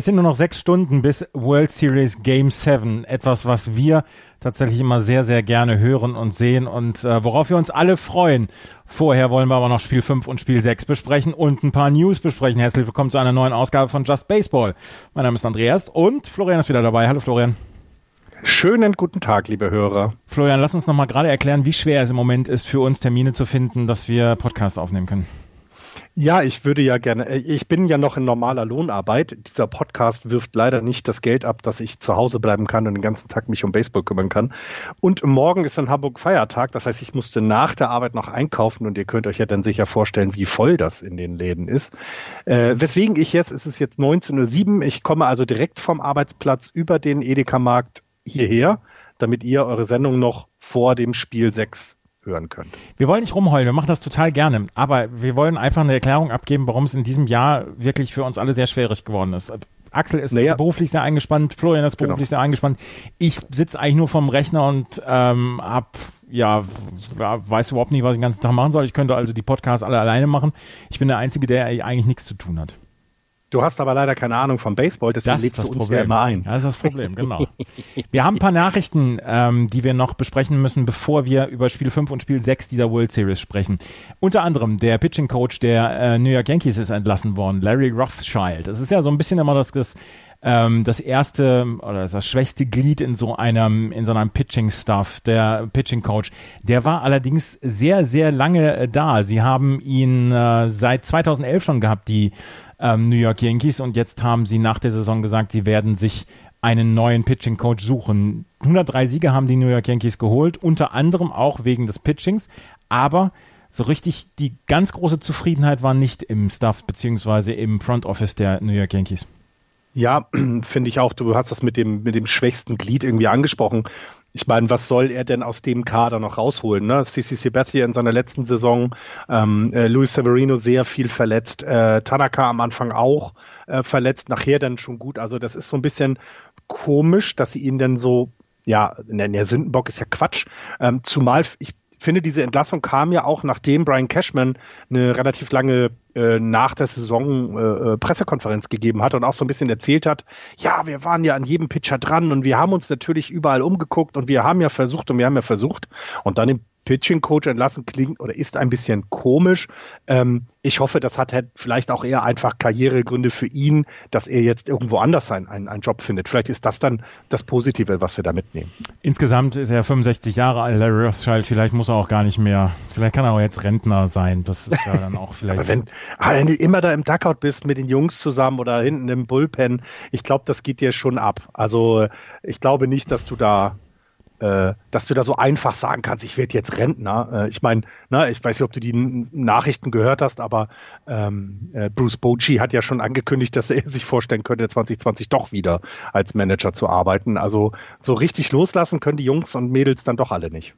Es sind nur noch sechs Stunden bis World Series Game 7. Etwas, was wir tatsächlich immer sehr, sehr gerne hören und sehen und äh, worauf wir uns alle freuen. Vorher wollen wir aber noch Spiel 5 und Spiel 6 besprechen und ein paar News besprechen. Herzlich willkommen zu einer neuen Ausgabe von Just Baseball. Mein Name ist Andreas und Florian ist wieder dabei. Hallo Florian. Schönen guten Tag, liebe Hörer. Florian, lass uns noch mal gerade erklären, wie schwer es im Moment ist für uns Termine zu finden, dass wir Podcasts aufnehmen können. Ja, ich würde ja gerne, äh, ich bin ja noch in normaler Lohnarbeit. Dieser Podcast wirft leider nicht das Geld ab, dass ich zu Hause bleiben kann und den ganzen Tag mich um Baseball kümmern kann. Und morgen ist in Hamburg Feiertag, das heißt, ich musste nach der Arbeit noch einkaufen und ihr könnt euch ja dann sicher vorstellen, wie voll das in den Läden ist. Äh, weswegen ich jetzt, es ist jetzt 19.07 Uhr, ich komme also direkt vom Arbeitsplatz über den Edeka-Markt hierher, damit ihr eure Sendung noch vor dem Spiel 6 hören könnt. Wir wollen nicht rumheulen, wir machen das total gerne, aber wir wollen einfach eine Erklärung abgeben, warum es in diesem Jahr wirklich für uns alle sehr schwierig geworden ist. Axel ist naja. beruflich sehr eingespannt, Florian ist beruflich genau. sehr eingespannt. Ich sitze eigentlich nur vom Rechner und ähm, hab ja, weiß überhaupt nicht, was ich den ganzen Tag machen soll. Ich könnte also die Podcasts alle alleine machen. Ich bin der Einzige, der eigentlich nichts zu tun hat. Du hast aber leider keine Ahnung vom Baseball, deswegen das lädst du uns Problem. ja immer ein. Das ist das Problem, genau. wir haben ein paar Nachrichten, ähm, die wir noch besprechen müssen, bevor wir über Spiel 5 und Spiel 6 dieser World Series sprechen. Unter anderem der Pitching Coach der äh, New York Yankees ist entlassen worden, Larry Rothschild. Das ist ja so ein bisschen immer das, das ähm, das erste oder das schwächste Glied in so einem in so einem Pitching Stuff, der Pitching Coach. Der war allerdings sehr sehr lange äh, da. Sie haben ihn äh, seit 2011 schon gehabt, die ähm, New York Yankees und jetzt haben sie nach der Saison gesagt, sie werden sich einen neuen Pitching Coach suchen. 103 Siege haben die New York Yankees geholt, unter anderem auch wegen des Pitchings, aber so richtig die ganz große Zufriedenheit war nicht im Staff beziehungsweise im Front Office der New York Yankees. Ja, finde ich auch. Du hast das mit dem, mit dem schwächsten Glied irgendwie angesprochen. Ich meine, was soll er denn aus dem Kader noch rausholen? Ne? CC Sabathia in seiner letzten Saison, ähm, äh, Luis Severino sehr viel verletzt, äh, Tanaka am Anfang auch äh, verletzt, nachher dann schon gut. Also das ist so ein bisschen komisch, dass sie ihn dann so ja, der Sündenbock ist ja Quatsch. Ähm, zumal ich finde, diese Entlassung kam ja auch, nachdem Brian Cashman eine relativ lange äh, nach der Saison äh, äh, Pressekonferenz gegeben hat und auch so ein bisschen erzählt hat, ja, wir waren ja an jedem Pitcher dran und wir haben uns natürlich überall umgeguckt und wir haben ja versucht und wir haben ja versucht. Und dann im Pitching Coach entlassen klingt oder ist ein bisschen komisch. Ähm, ich hoffe, das hat halt vielleicht auch eher einfach Karrieregründe für ihn, dass er jetzt irgendwo anders einen, einen, einen Job findet. Vielleicht ist das dann das Positive, was wir da mitnehmen. Insgesamt ist er 65 Jahre alt, Larry Rothschild. Vielleicht muss er auch gar nicht mehr, vielleicht kann er auch jetzt Rentner sein. Das ist ja dann auch vielleicht. wenn, wenn du immer da im Duckout bist mit den Jungs zusammen oder hinten im Bullpen, ich glaube, das geht dir schon ab. Also ich glaube nicht, dass du da äh, dass du da so einfach sagen kannst, ich werde jetzt Rentner. Äh, ich meine, ne, ich weiß nicht, ob du die Nachrichten gehört hast, aber ähm, äh, Bruce Bochy hat ja schon angekündigt, dass er sich vorstellen könnte, 2020 doch wieder als Manager zu arbeiten. Also so richtig loslassen können die Jungs und Mädels dann doch alle nicht.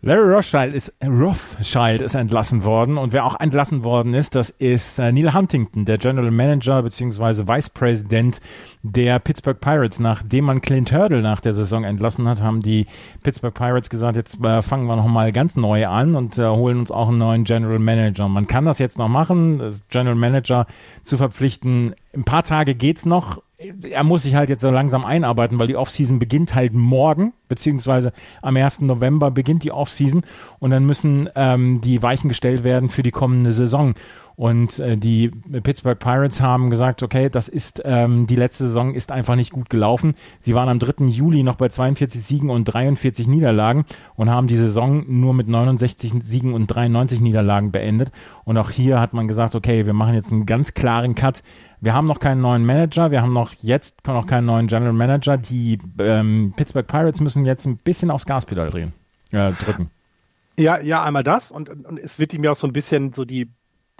Larry Rothschild ist, Rothschild ist entlassen worden und wer auch entlassen worden ist, das ist äh, Neil Huntington, der General Manager bzw. Vice President der Pittsburgh Pirates. Nachdem man Clint Hurdle nach der Saison entlassen hat, haben die Pittsburgh Pirates gesagt, jetzt äh, fangen wir nochmal ganz neu an und äh, holen uns auch einen neuen General Manager. Man kann das jetzt noch machen, das General Manager zu verpflichten. Ein paar Tage geht's noch er muss sich halt jetzt so langsam einarbeiten, weil die Offseason beginnt halt morgen, beziehungsweise am 1. November beginnt die Offseason und dann müssen ähm, die Weichen gestellt werden für die kommende Saison. Und äh, die Pittsburgh Pirates haben gesagt, okay, das ist ähm, die letzte Saison ist einfach nicht gut gelaufen. Sie waren am 3. Juli noch bei 42 Siegen und 43 Niederlagen und haben die Saison nur mit 69 Siegen und 93 Niederlagen beendet. Und auch hier hat man gesagt, okay, wir machen jetzt einen ganz klaren Cut. Wir haben noch keinen neuen Manager, wir haben noch jetzt noch keinen neuen General Manager. Die ähm, Pittsburgh Pirates müssen jetzt ein bisschen aufs Gaspedal drehen, äh, drücken. Ja, ja, einmal das und, und es wird ihm ja auch so ein bisschen so die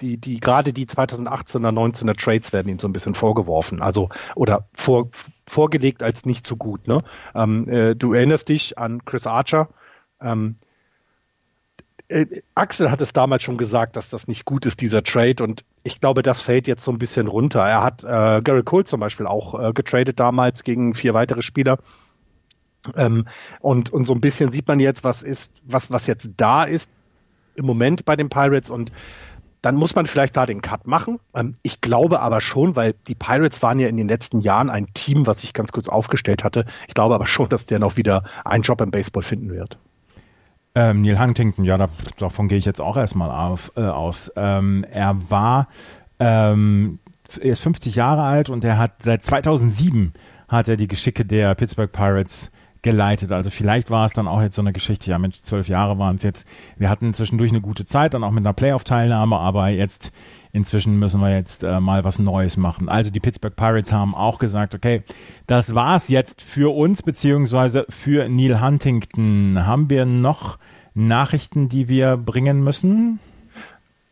die, die, gerade die 2018er, 19er Trades werden ihm so ein bisschen vorgeworfen, also, oder vor, vorgelegt als nicht so gut, ne? Ähm, äh, du erinnerst dich an Chris Archer, ähm, äh, Axel hat es damals schon gesagt, dass das nicht gut ist, dieser Trade. Und ich glaube, das fällt jetzt so ein bisschen runter. Er hat äh, Gary Cole zum Beispiel auch äh, getradet damals gegen vier weitere Spieler. Ähm, und, und so ein bisschen sieht man jetzt, was ist, was, was jetzt da ist im Moment bei den Pirates und dann muss man vielleicht da den Cut machen. Ähm, ich glaube aber schon, weil die Pirates waren ja in den letzten Jahren ein Team, was ich ganz kurz aufgestellt hatte. Ich glaube aber schon, dass der noch wieder einen Job im Baseball finden wird. Ähm, Neil Huntington, ja, da, davon gehe ich jetzt auch erstmal auf, äh, aus. Ähm, er war, ähm, er ist 50 Jahre alt und er hat seit 2007 hat er die Geschicke der Pittsburgh Pirates geleitet. Also vielleicht war es dann auch jetzt so eine Geschichte, ja Mensch, zwölf Jahre waren es jetzt. Wir hatten zwischendurch eine gute Zeit, dann auch mit einer Playoff-Teilnahme, aber jetzt inzwischen müssen wir jetzt äh, mal was Neues machen. Also die Pittsburgh Pirates haben auch gesagt, okay, das war's jetzt für uns beziehungsweise für Neil Huntington. Haben wir noch Nachrichten, die wir bringen müssen?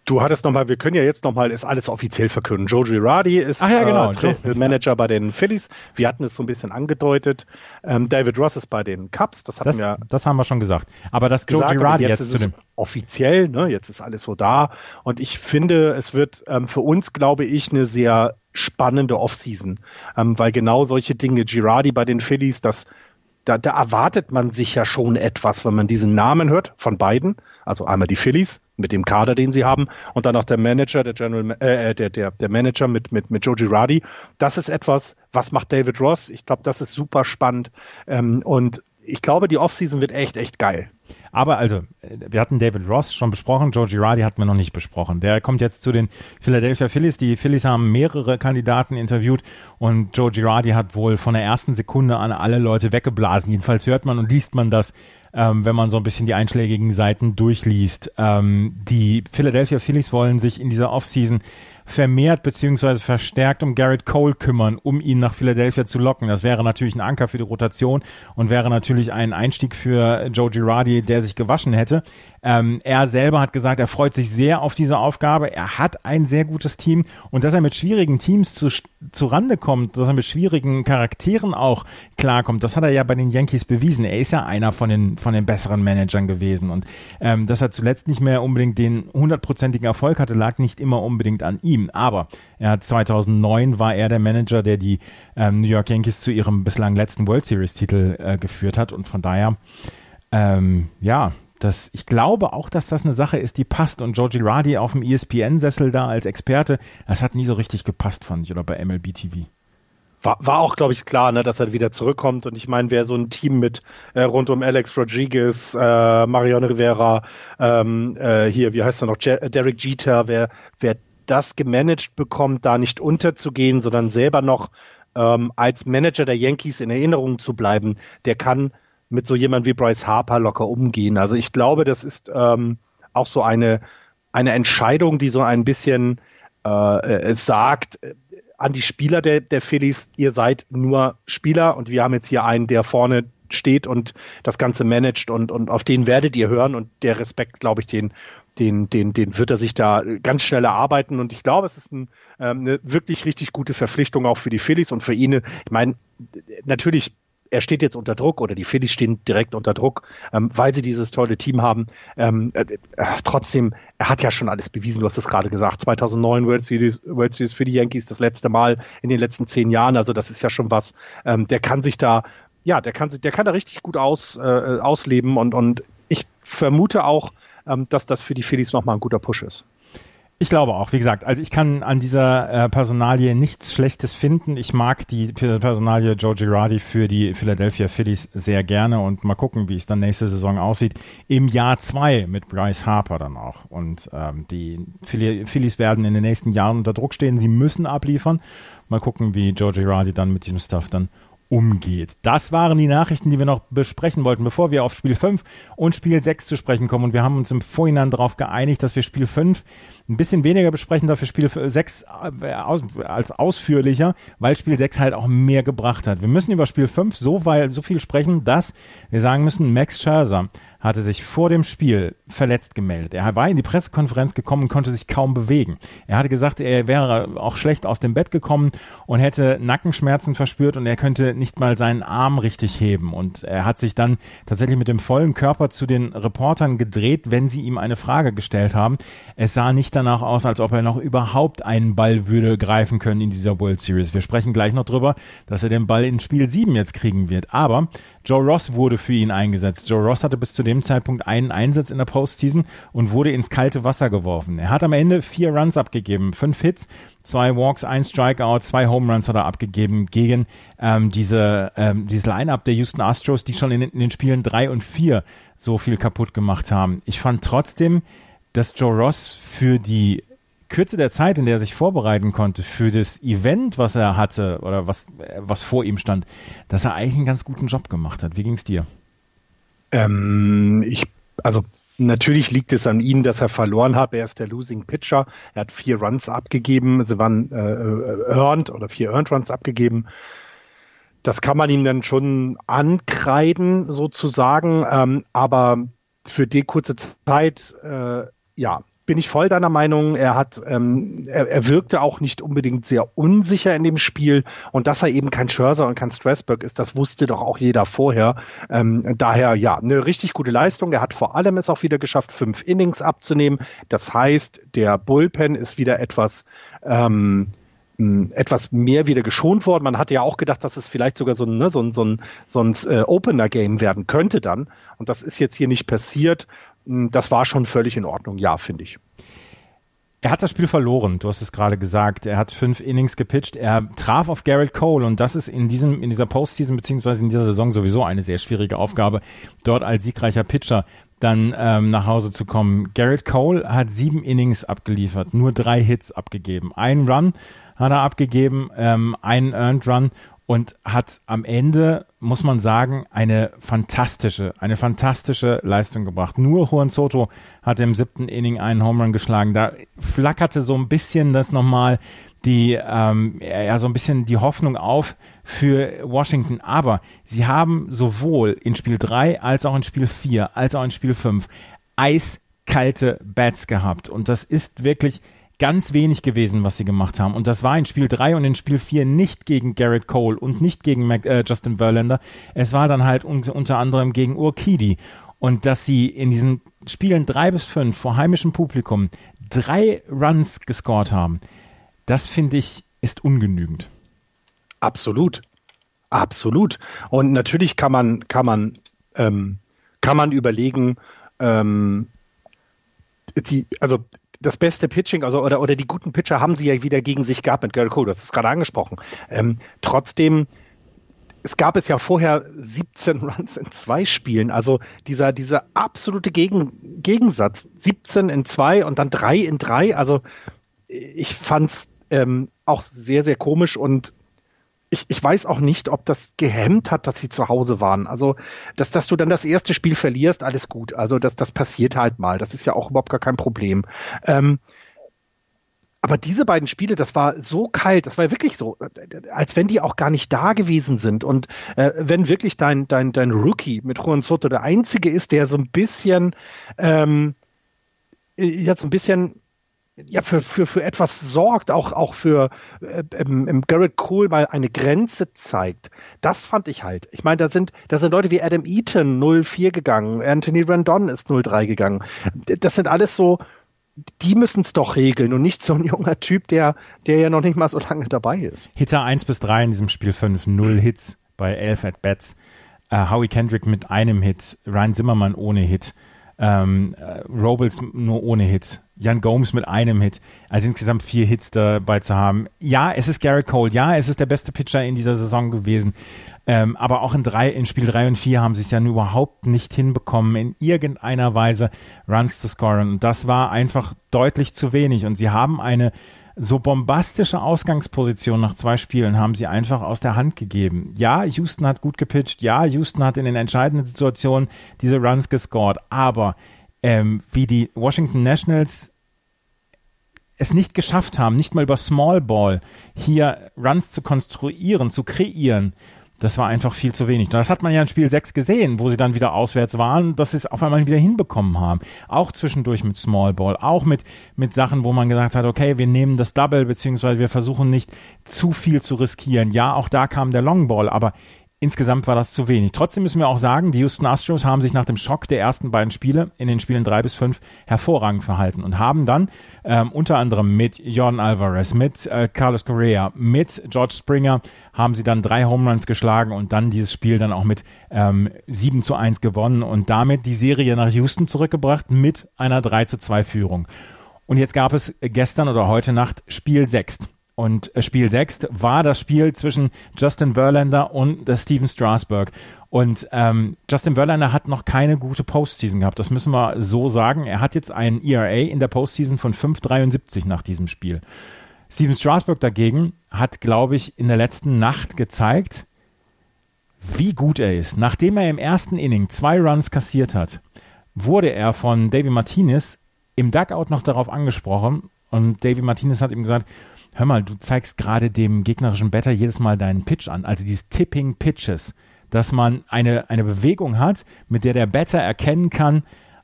Du hattest nochmal, wir können ja jetzt nochmal, ist alles offiziell verkünden. Joe Girardi ist ja, genau. äh, Manager bei den Phillies. Wir hatten es so ein bisschen angedeutet. Ähm, David Ross ist bei den Cubs. Das, hatten das, wir das haben wir schon gesagt. Aber das Joe Girardi jetzt, jetzt zu dem offiziell, ne? Jetzt ist alles so da. Und ich finde, es wird ähm, für uns, glaube ich, eine sehr spannende Offseason, ähm, weil genau solche Dinge, Girardi bei den Phillies, das da, da erwartet man sich ja schon etwas, wenn man diesen Namen hört von beiden. Also einmal die Phillies mit dem Kader, den sie haben, und dann auch der Manager, der General, äh, der, der, der Manager mit, mit, mit Joe Girardi. Das ist etwas, was macht David Ross? Ich glaube, das ist super spannend. Ähm, und ich glaube, die Offseason wird echt, echt geil. Aber also, wir hatten David Ross schon besprochen, Joe Girardi hatten wir noch nicht besprochen. Der kommt jetzt zu den Philadelphia Phillies. Die Phillies haben mehrere Kandidaten interviewt und Joe Girardi hat wohl von der ersten Sekunde an alle Leute weggeblasen. Jedenfalls hört man und liest man das, ähm, wenn man so ein bisschen die einschlägigen Seiten durchliest. Ähm, die Philadelphia Phillies wollen sich in dieser Offseason vermehrt beziehungsweise verstärkt um Garrett Cole kümmern, um ihn nach Philadelphia zu locken. Das wäre natürlich ein Anker für die Rotation und wäre natürlich ein Einstieg für Joe Girardi, der sich gewaschen hätte. Ähm, er selber hat gesagt, er freut sich sehr auf diese Aufgabe. Er hat ein sehr gutes Team und dass er mit schwierigen Teams zu, zu Rande kommt, dass er mit schwierigen Charakteren auch klarkommt, das hat er ja bei den Yankees bewiesen. Er ist ja einer von den, von den besseren Managern gewesen und ähm, dass er zuletzt nicht mehr unbedingt den hundertprozentigen Erfolg hatte, lag nicht immer unbedingt an ihm. Aber er hat 2009 war er der Manager, der die ähm, New York Yankees zu ihrem bislang letzten World Series Titel äh, geführt hat und von daher ähm, ja, das, ich glaube auch, dass das eine Sache ist, die passt. Und Georgie Radi auf dem ESPN-Sessel da als Experte, das hat nie so richtig gepasst, fand ich, oder bei MLB TV. War, war auch, glaube ich, klar, ne, dass er wieder zurückkommt. Und ich meine, wer so ein Team mit äh, rund um Alex Rodriguez, äh, Mariano Rivera, ähm, äh, hier, wie heißt er noch, Jer Derek Jeter, wer, wer das gemanagt bekommt, da nicht unterzugehen, sondern selber noch ähm, als Manager der Yankees in Erinnerung zu bleiben, der kann mit so jemand wie Bryce Harper locker umgehen. Also ich glaube, das ist ähm, auch so eine, eine Entscheidung, die so ein bisschen äh, sagt äh, an die Spieler der, der Phillies, ihr seid nur Spieler und wir haben jetzt hier einen, der vorne steht und das Ganze managt und, und auf den werdet ihr hören und der Respekt, glaube ich, den, den, den, den wird er sich da ganz schnell erarbeiten und ich glaube, es ist ein, ähm, eine wirklich richtig gute Verpflichtung auch für die Phillies und für ihn. Ich meine, natürlich er steht jetzt unter Druck oder die Phillies stehen direkt unter Druck, ähm, weil sie dieses tolle Team haben. Ähm, äh, äh, trotzdem, er hat ja schon alles bewiesen, du hast es gerade gesagt. 2009 World Series, World Series für die Yankees das letzte Mal in den letzten zehn Jahren. Also das ist ja schon was. Ähm, der kann sich da, ja, der kann, der kann da richtig gut aus, äh, ausleben und, und ich vermute auch, ähm, dass das für die Phillies nochmal ein guter Push ist. Ich glaube auch, wie gesagt, also ich kann an dieser äh, Personalie nichts Schlechtes finden. Ich mag die Personalie Joe Girardi für die Philadelphia Phillies sehr gerne und mal gucken, wie es dann nächste Saison aussieht. Im Jahr zwei mit Bryce Harper dann auch. Und ähm, die Phillies werden in den nächsten Jahren unter Druck stehen. Sie müssen abliefern. Mal gucken, wie Joe Girardi dann mit diesem Stuff dann umgeht. Das waren die Nachrichten, die wir noch besprechen wollten, bevor wir auf Spiel 5 und Spiel 6 zu sprechen kommen. Und wir haben uns im Vorhinein darauf geeinigt, dass wir Spiel 5 ein bisschen weniger besprechen, dafür Spiel 6 äh, als ausführlicher, weil Spiel 6 halt auch mehr gebracht hat. Wir müssen über Spiel 5 so, weil, so viel sprechen, dass wir sagen müssen, Max Scherzer hatte sich vor dem Spiel verletzt gemeldet. Er war in die Pressekonferenz gekommen und konnte sich kaum bewegen. Er hatte gesagt, er wäre auch schlecht aus dem Bett gekommen und hätte Nackenschmerzen verspürt und er könnte nicht mal seinen Arm richtig heben. Und er hat sich dann tatsächlich mit dem vollen Körper zu den Reportern gedreht, wenn sie ihm eine Frage gestellt haben. Es sah nicht danach aus, als ob er noch überhaupt einen Ball würde greifen können in dieser World Series. Wir sprechen gleich noch drüber, dass er den Ball in Spiel 7 jetzt kriegen wird. Aber Joe Ross wurde für ihn eingesetzt. Joe Ross hatte bis zu dem Zeitpunkt einen Einsatz in der Postseason und wurde ins kalte Wasser geworfen. Er hat am Ende vier Runs abgegeben, fünf Hits, zwei Walks, ein Strikeout, zwei Home Runs hat er abgegeben gegen ähm, diese ähm, dieses Line-up der Houston Astros, die schon in, in den Spielen drei und vier so viel kaputt gemacht haben. Ich fand trotzdem, dass Joe Ross für die Kürze der Zeit, in der er sich vorbereiten konnte für das Event, was er hatte oder was, was vor ihm stand, dass er eigentlich einen ganz guten Job gemacht hat. Wie ging es dir? Ähm, ich, also natürlich liegt es an ihm, dass er verloren hat. Er ist der Losing Pitcher. Er hat vier Runs abgegeben. Sie waren äh, äh, earned oder vier Earned Runs abgegeben. Das kann man ihm dann schon ankreiden, sozusagen. Ähm, aber für die kurze Zeit, äh, ja, bin ich voll deiner Meinung. Er hat, ähm, er, er wirkte auch nicht unbedingt sehr unsicher in dem Spiel und dass er eben kein Scherzer und kein Strasburg ist, das wusste doch auch jeder vorher. Ähm, daher ja, eine richtig gute Leistung. Er hat vor allem es auch wieder geschafft, fünf Innings abzunehmen. Das heißt, der Bullpen ist wieder etwas ähm, etwas mehr wieder geschont worden. Man hatte ja auch gedacht, dass es vielleicht sogar so ein, ne, so ein, so ein, so ein äh, Opener-Game werden könnte dann. Und das ist jetzt hier nicht passiert. Hm, das war schon völlig in Ordnung, ja, finde ich. Er hat das Spiel verloren, du hast es gerade gesagt. Er hat fünf Innings gepitcht. Er traf auf Garrett Cole und das ist in diesem, in dieser Postseason beziehungsweise in dieser Saison sowieso eine sehr schwierige Aufgabe, dort als siegreicher Pitcher dann ähm, nach Hause zu kommen. Garrett Cole hat sieben Innings abgeliefert, nur drei Hits abgegeben. Ein Run hat er abgegeben, ähm, einen Earned Run und hat am Ende, muss man sagen, eine fantastische, eine fantastische Leistung gebracht. Nur Juan Soto hat im siebten Inning einen Home Run geschlagen. Da flackerte so ein bisschen das nochmal die, ähm, ja, so ein bisschen die Hoffnung auf für Washington. Aber sie haben sowohl in Spiel 3 als auch in Spiel 4 als auch in Spiel 5 eiskalte Bats gehabt. Und das ist wirklich ganz wenig gewesen, was sie gemacht haben. Und das war in Spiel 3 und in Spiel 4 nicht gegen Garrett Cole und nicht gegen Mac, äh, Justin Verlander. Es war dann halt un unter anderem gegen Urquidi. Und dass sie in diesen Spielen 3 bis 5 vor heimischem Publikum drei Runs gescored haben, das finde ich ist ungenügend. Absolut. Absolut. Und natürlich kann man, kann man, ähm, kann man überlegen, ähm, die, also das beste Pitching, also oder, oder die guten Pitcher haben sie ja wieder gegen sich gehabt mit Gary Cole, das ist gerade angesprochen. Ähm, trotzdem, es gab es ja vorher 17 Runs in zwei Spielen, also dieser, dieser absolute Gegen, Gegensatz, 17 in zwei und dann drei in drei, also ich fand's ähm, auch sehr, sehr komisch und ich, ich weiß auch nicht, ob das gehemmt hat, dass sie zu Hause waren. Also, dass, dass du dann das erste Spiel verlierst, alles gut. Also, das, das passiert halt mal. Das ist ja auch überhaupt gar kein Problem. Ähm, aber diese beiden Spiele, das war so kalt, das war wirklich so, als wenn die auch gar nicht da gewesen sind. Und äh, wenn wirklich dein, dein, dein Rookie mit Juan Soto der einzige ist, der so ein bisschen ähm, jetzt ein bisschen ja für, für, für etwas sorgt, auch, auch für äh, im, Garrett Cole mal eine Grenze zeigt. Das fand ich halt. Ich meine, da sind, da sind Leute wie Adam Eaton 0-4 gegangen, Anthony Randon ist 0-3 gegangen. Das sind alles so, die müssen es doch regeln und nicht so ein junger Typ, der, der ja noch nicht mal so lange dabei ist. Hitter 1 bis 3 in diesem Spiel 5, 0 Hits bei 11 at Bats. Uh, Howie Kendrick mit einem Hit, Ryan Zimmermann ohne Hit, ähm, uh, Robles nur ohne Hit. Jan Gomes mit einem Hit, also insgesamt vier Hits dabei zu haben. Ja, es ist Garrett Cole, ja, es ist der beste Pitcher in dieser Saison gewesen. Ähm, aber auch in drei, in Spiel drei und vier haben sie es ja überhaupt nicht hinbekommen, in irgendeiner Weise Runs zu scoren. Und das war einfach deutlich zu wenig. Und sie haben eine so bombastische Ausgangsposition nach zwei Spielen haben sie einfach aus der Hand gegeben. Ja, Houston hat gut gepitcht. Ja, Houston hat in den entscheidenden Situationen diese Runs gescored. Aber ähm, wie die Washington Nationals es nicht geschafft haben, nicht mal über Small Ball hier Runs zu konstruieren, zu kreieren, Das war einfach viel zu wenig. Das hat man ja in Spiel 6 gesehen, wo sie dann wieder auswärts waren, dass sie es auf einmal wieder hinbekommen haben. Auch zwischendurch mit Small Ball, auch mit, mit Sachen, wo man gesagt hat, okay, wir nehmen das Double, beziehungsweise wir versuchen nicht zu viel zu riskieren. Ja, auch da kam der Long Ball, aber Insgesamt war das zu wenig. Trotzdem müssen wir auch sagen, die Houston Astros haben sich nach dem Schock der ersten beiden Spiele in den Spielen drei bis fünf hervorragend verhalten und haben dann ähm, unter anderem mit Jordan Alvarez, mit äh, Carlos Correa, mit George Springer haben sie dann drei Home Runs geschlagen und dann dieses Spiel dann auch mit ähm, 7 zu 1 gewonnen und damit die Serie nach Houston zurückgebracht mit einer 3 zu 2 Führung. Und jetzt gab es gestern oder heute Nacht Spiel 6. Und äh, Spiel 6 war das Spiel zwischen Justin Verlander und der Steven Strasberg. Und ähm, Justin Verlander hat noch keine gute Postseason gehabt. Das müssen wir so sagen. Er hat jetzt einen ERA in der Postseason von 5,73 nach diesem Spiel. Steven Strasberg dagegen hat, glaube ich, in der letzten Nacht gezeigt, wie gut er ist. Nachdem er im ersten Inning zwei Runs kassiert hat, wurde er von David Martinez im Dugout noch darauf angesprochen. Und David Martinez hat ihm gesagt, hör mal, du zeigst gerade dem gegnerischen Better jedes Mal deinen Pitch an, also dieses Tipping Pitches, dass man eine, eine Bewegung hat, mit der der Better erkennen kann,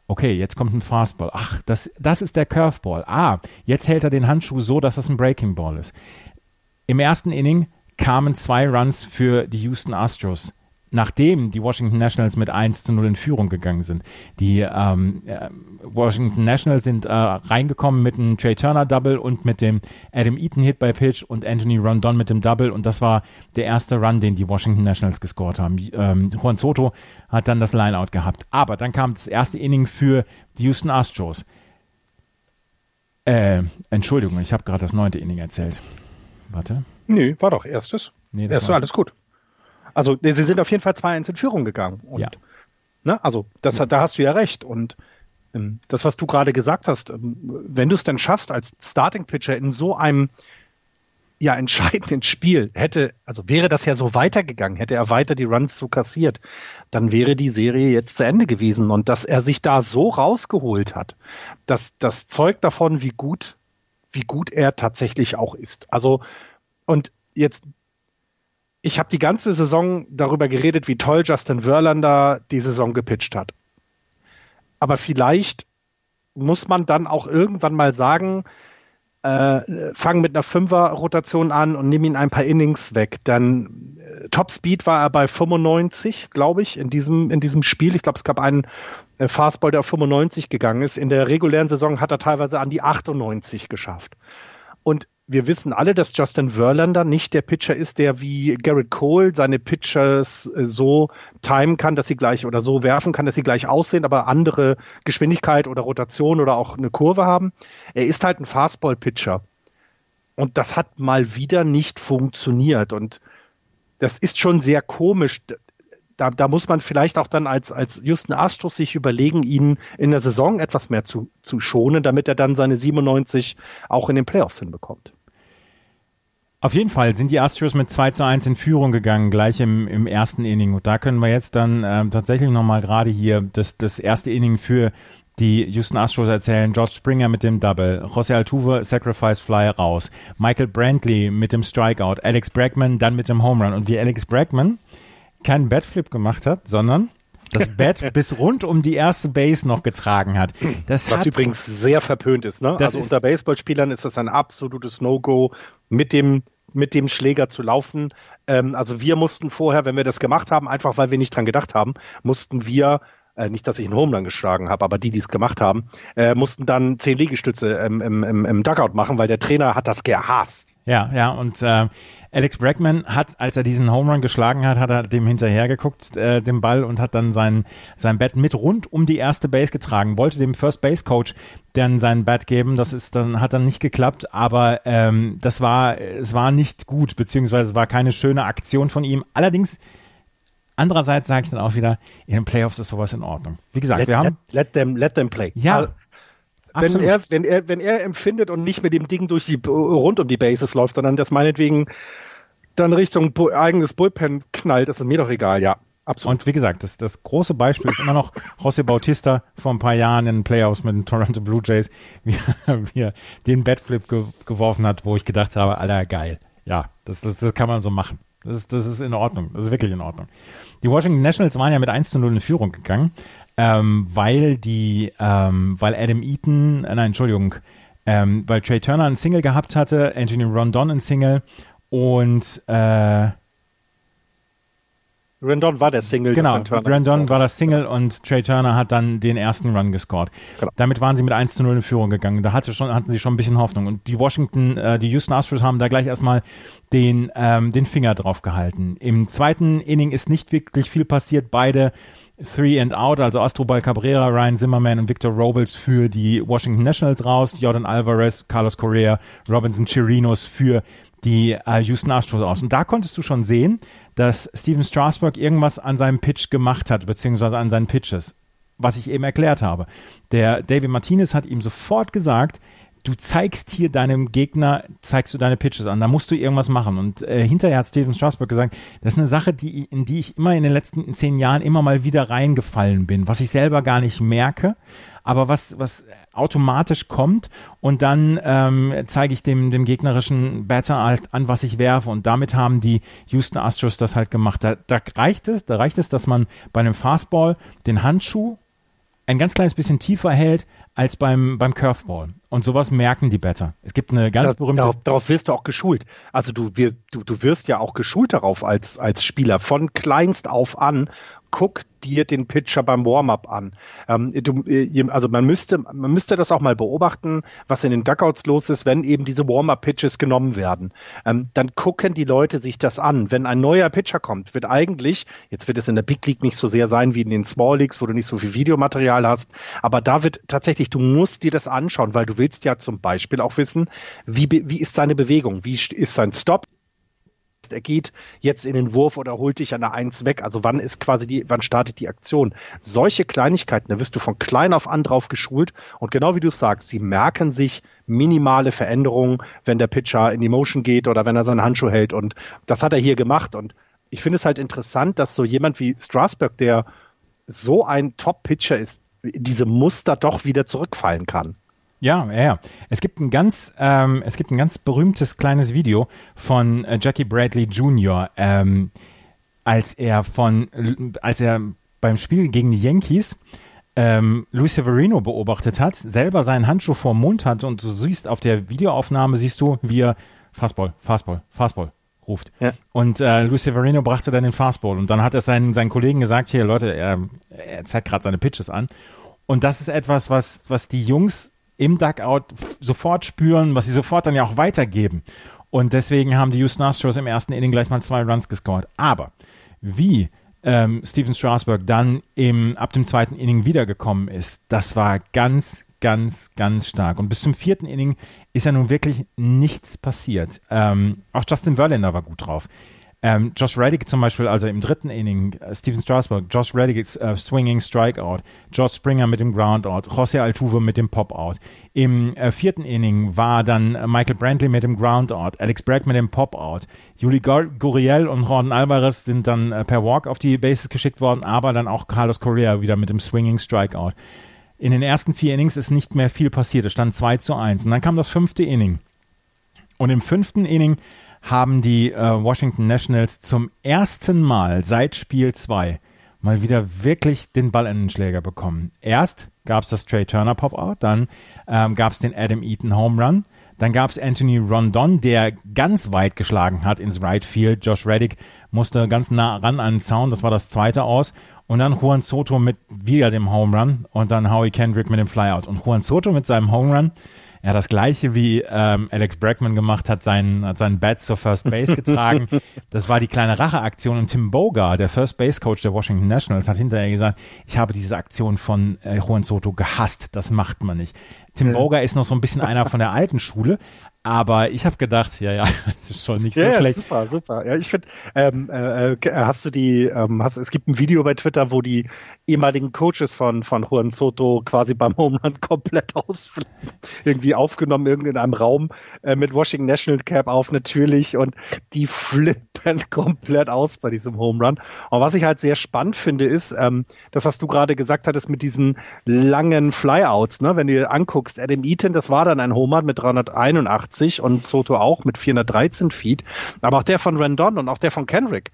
okay, jetzt kommt ein Fastball. Ach, das, das ist der Curveball. Ah, jetzt hält er den Handschuh so, dass das ein Breaking Ball ist. Im ersten Inning kamen zwei Runs für die Houston Astros nachdem die Washington Nationals mit 1 zu 0 in Führung gegangen sind. Die ähm, äh, Washington Nationals sind äh, reingekommen mit einem Trey Turner Double und mit dem Adam Eaton Hit bei Pitch und Anthony Rondon mit dem Double und das war der erste Run, den die Washington Nationals gescored haben. Ähm, Juan Soto hat dann das Lineout gehabt. Aber dann kam das erste Inning für die Houston Astros. Äh, Entschuldigung, ich habe gerade das neunte Inning erzählt. Warte. Nö, war doch erstes. Nee, das war alles gut. Also sie sind auf jeden Fall 2-1 in Führung gegangen. Und, ja. Ne, also das, da hast du ja recht. Und ähm, das, was du gerade gesagt hast, ähm, wenn du es denn schaffst, als Starting Pitcher in so einem ja entscheidenden Spiel hätte, also wäre das ja so weitergegangen, hätte er weiter die Runs so kassiert, dann wäre die Serie jetzt zu Ende gewesen. Und dass er sich da so rausgeholt hat, das, das zeugt davon, wie gut, wie gut er tatsächlich auch ist. Also, und jetzt ich habe die ganze Saison darüber geredet, wie toll Justin Verlander die Saison gepitcht hat. Aber vielleicht muss man dann auch irgendwann mal sagen, äh, fang mit einer Fünfer-Rotation an und nimm ihn ein paar Innings weg. Dann äh, Top Speed war er bei 95, glaube ich, in diesem, in diesem Spiel. Ich glaube, es gab einen äh, Fastball, der auf 95 gegangen ist. In der regulären Saison hat er teilweise an die 98 geschafft. Und wir wissen alle, dass Justin Verlander nicht der Pitcher ist, der wie Garrett Cole seine Pitchers äh, so timen kann, dass sie gleich oder so werfen kann, dass sie gleich aussehen, aber andere Geschwindigkeit oder Rotation oder auch eine Kurve haben. Er ist halt ein Fastball-Pitcher. Und das hat mal wieder nicht funktioniert. Und das ist schon sehr komisch da, da muss man vielleicht auch dann als, als Justin Astros sich überlegen, ihn in der Saison etwas mehr zu, zu schonen, damit er dann seine 97 auch in den Playoffs hinbekommt. Auf jeden Fall sind die Astros mit 2 zu 1 in Führung gegangen, gleich im, im ersten Inning. Und da können wir jetzt dann ähm, tatsächlich nochmal gerade hier das, das erste Inning für die Houston Astros erzählen. George Springer mit dem Double, José Altuve Sacrifice Fly raus, Michael Brantley mit dem Strikeout, Alex Bregman dann mit dem Home Run. Und wie Alex Bregman keinen Batflip gemacht hat, sondern das Bat bis rund um die erste Base noch getragen hat. Das Was hat, übrigens sehr verpönt ist. Ne? also unter Baseballspielern ist das ein absolutes No-Go, mit dem mit dem Schläger zu laufen. Ähm, also wir mussten vorher, wenn wir das gemacht haben, einfach weil wir nicht dran gedacht haben, mussten wir äh, nicht, dass ich einen Home Run geschlagen habe, aber die, die es gemacht haben, äh, mussten dann zehn Liegestütze im, im, im, im Dugout machen, weil der Trainer hat das gehasst. Ja, ja, und äh, Alex Bregman hat, als er diesen Home Run geschlagen hat, hat er dem hinterhergeguckt, äh, dem Ball, und hat dann sein, sein Bat mit rund um die erste Base getragen, wollte dem First Base Coach dann sein Bat geben. Das ist dann, hat dann nicht geklappt, aber ähm, das war, es war nicht gut, beziehungsweise war keine schöne Aktion von ihm. Allerdings, andererseits sage ich dann auch wieder, in den Playoffs ist sowas in Ordnung. Wie gesagt, let, wir haben. Let, let, them, let them play. Ja. Wenn er, wenn, er, wenn er empfindet und nicht mit dem Ding durch die rund um die Bases läuft, sondern das meinetwegen dann Richtung eigenes Bullpen knallt, ist es mir doch egal, ja. Absolut. Und wie gesagt, das, das große Beispiel ist immer noch José Bautista vor ein paar Jahren in den Playoffs mit den Toronto Blue Jays, wie, wie er den Batflip ge geworfen hat, wo ich gedacht habe, Alter, geil. Ja, das, das, das kann man so machen. Das ist, das ist in Ordnung. Das ist wirklich in Ordnung. Die Washington Nationals waren ja mit 1 zu 0 in Führung gegangen, ähm, weil die, ähm, weil Adam Eaton, äh, nein, Entschuldigung, ähm, weil Trey Turner ein Single gehabt hatte, Anthony Rondon ein Single und äh, Rendon war der Single. Genau, Rendon war das Single und Trey Turner hat dann den ersten Run gescored. Genau. Damit waren sie mit 1 zu 0 in Führung gegangen. Da hatte schon, hatten sie schon ein bisschen Hoffnung. Und die Washington, äh, die Houston Astros haben da gleich erstmal den, ähm, den Finger drauf gehalten. Im zweiten Inning ist nicht wirklich viel passiert. Beide Three and Out, also Astrobal Cabrera, Ryan Zimmerman und Victor Robles für die Washington Nationals raus, Jordan Alvarez, Carlos Correa, Robinson Chirinos für die äh, Houston Astros aus. Und da konntest du schon sehen, dass Steven Strasburg irgendwas an seinem Pitch gemacht hat, beziehungsweise an seinen Pitches, was ich eben erklärt habe. Der David Martinez hat ihm sofort gesagt, du zeigst hier deinem Gegner, zeigst du deine Pitches an, da musst du irgendwas machen. Und äh, hinterher hat Steven Strasburg gesagt, das ist eine Sache, die, in die ich immer in den letzten zehn Jahren immer mal wieder reingefallen bin, was ich selber gar nicht merke, aber was, was automatisch kommt und dann ähm, zeige ich dem, dem gegnerischen Batter halt an, was ich werfe und damit haben die Houston Astros das halt gemacht. Da, da reicht es, da reicht es, dass man bei einem Fastball den Handschuh ein ganz kleines bisschen tiefer hält als beim, beim Curveball. Und sowas merken die Batter. Es gibt eine ganz berühmte. Darauf, darauf wirst du auch geschult. Also du, wir, du, du wirst ja auch geschult darauf als, als Spieler von kleinst auf an guck dir den Pitcher beim Warm-up an. Ähm, du, äh, also man müsste, man müsste das auch mal beobachten, was in den Duckouts los ist, wenn eben diese Warm-up-Pitches genommen werden. Ähm, dann gucken die Leute sich das an. Wenn ein neuer Pitcher kommt, wird eigentlich, jetzt wird es in der Big League nicht so sehr sein wie in den Small Leagues, wo du nicht so viel Videomaterial hast, aber da wird tatsächlich, du musst dir das anschauen, weil du willst ja zum Beispiel auch wissen, wie, wie ist seine Bewegung, wie ist sein Stop, er geht jetzt in den Wurf oder holt dich an der Eins weg. Also wann ist quasi die, wann startet die Aktion? Solche Kleinigkeiten, da wirst du von klein auf an drauf geschult und genau wie du sagst, sie merken sich minimale Veränderungen, wenn der Pitcher in die Motion geht oder wenn er seinen Handschuh hält und das hat er hier gemacht und ich finde es halt interessant, dass so jemand wie Strasberg, der so ein Top-Pitcher ist, diese Muster doch wieder zurückfallen kann. Ja, ja. Es gibt ein ganz, ähm, es gibt ein ganz berühmtes kleines Video von äh, Jackie Bradley Jr., ähm, als er von, als er beim Spiel gegen die Yankees ähm, Luis Severino beobachtet hat, selber seinen Handschuh vorm Mund hatte und du siehst auf der Videoaufnahme siehst du, wie er Fastball, Fastball, Fastball ruft. Ja. Und äh, Luis Severino brachte dann den Fastball und dann hat er seinen, seinen Kollegen gesagt, hier Leute, er, er zeigt gerade seine Pitches an. Und das ist etwas, was, was die Jungs im Duckout sofort spüren, was sie sofort dann ja auch weitergeben. Und deswegen haben die Houston Astros im ersten Inning gleich mal zwei Runs gescored. Aber wie ähm, Steven Strasburg dann im, ab dem zweiten Inning wiedergekommen ist, das war ganz, ganz, ganz stark. Und bis zum vierten Inning ist ja nun wirklich nichts passiert. Ähm, auch Justin Verlander war gut drauf. Ähm, Josh Reddick zum Beispiel, also im dritten Inning, äh, Steven Strasburg, Josh Reddick äh, Swinging Strikeout, Josh Springer mit dem Groundout, José Altuve mit dem Popout. Im äh, vierten Inning war dann äh, Michael Brantley mit dem Groundout, Alex Bragg mit dem Popout, Juli Gurriel und Jordan Alvarez sind dann äh, per Walk auf die Bases geschickt worden, aber dann auch Carlos Correa wieder mit dem Swinging Strikeout. In den ersten vier Innings ist nicht mehr viel passiert, es stand 2 zu 1 und dann kam das fünfte Inning. Und im fünften Inning haben die äh, Washington Nationals zum ersten Mal seit Spiel 2 mal wieder wirklich den Ball in den Schläger bekommen. Erst gab es das Trey Turner Pop-Out, dann ähm, gab es den Adam Eaton Home Run, dann gab es Anthony Rondon, der ganz weit geschlagen hat ins Right Field. Josh Reddick musste ganz nah ran an den Sound, das war das zweite aus. Und dann Juan Soto mit wieder dem Home Run und dann Howie Kendrick mit dem Flyout. Und Juan Soto mit seinem Home Run er das gleiche wie ähm, Alex Bregman gemacht hat, seinen, hat seinen Bat zur First Base getragen. das war die kleine Racheaktion und Tim Boga, der First Base Coach der Washington Nationals, hat hinterher gesagt, ich habe diese Aktion von äh, Juan Soto gehasst, das macht man nicht. Tim ja. Boga ist noch so ein bisschen einer von der alten Schule, aber ich habe gedacht, ja, ja, das ist schon nicht so ja, schlecht. Ja, super, super. Ja, ich finde, ähm, äh, äh, hast du die, ähm, hast, es gibt ein Video bei Twitter, wo die ehemaligen Coaches von, von Juan Soto quasi beim Homeland komplett ausflippen. Irgendwie aufgenommen, irgendwie in einem Raum äh, mit Washington National Cap auf natürlich und die flippen komplett aus bei diesem Home Run. Und was ich halt sehr spannend finde, ist, ähm, das, was du gerade gesagt hattest mit diesen langen Flyouts, ne? wenn du dir anguckst, Adam Eaton, das war dann ein Home Run mit 381 480 und Soto auch mit 413 Feet. Aber auch der von Randon und auch der von Kendrick,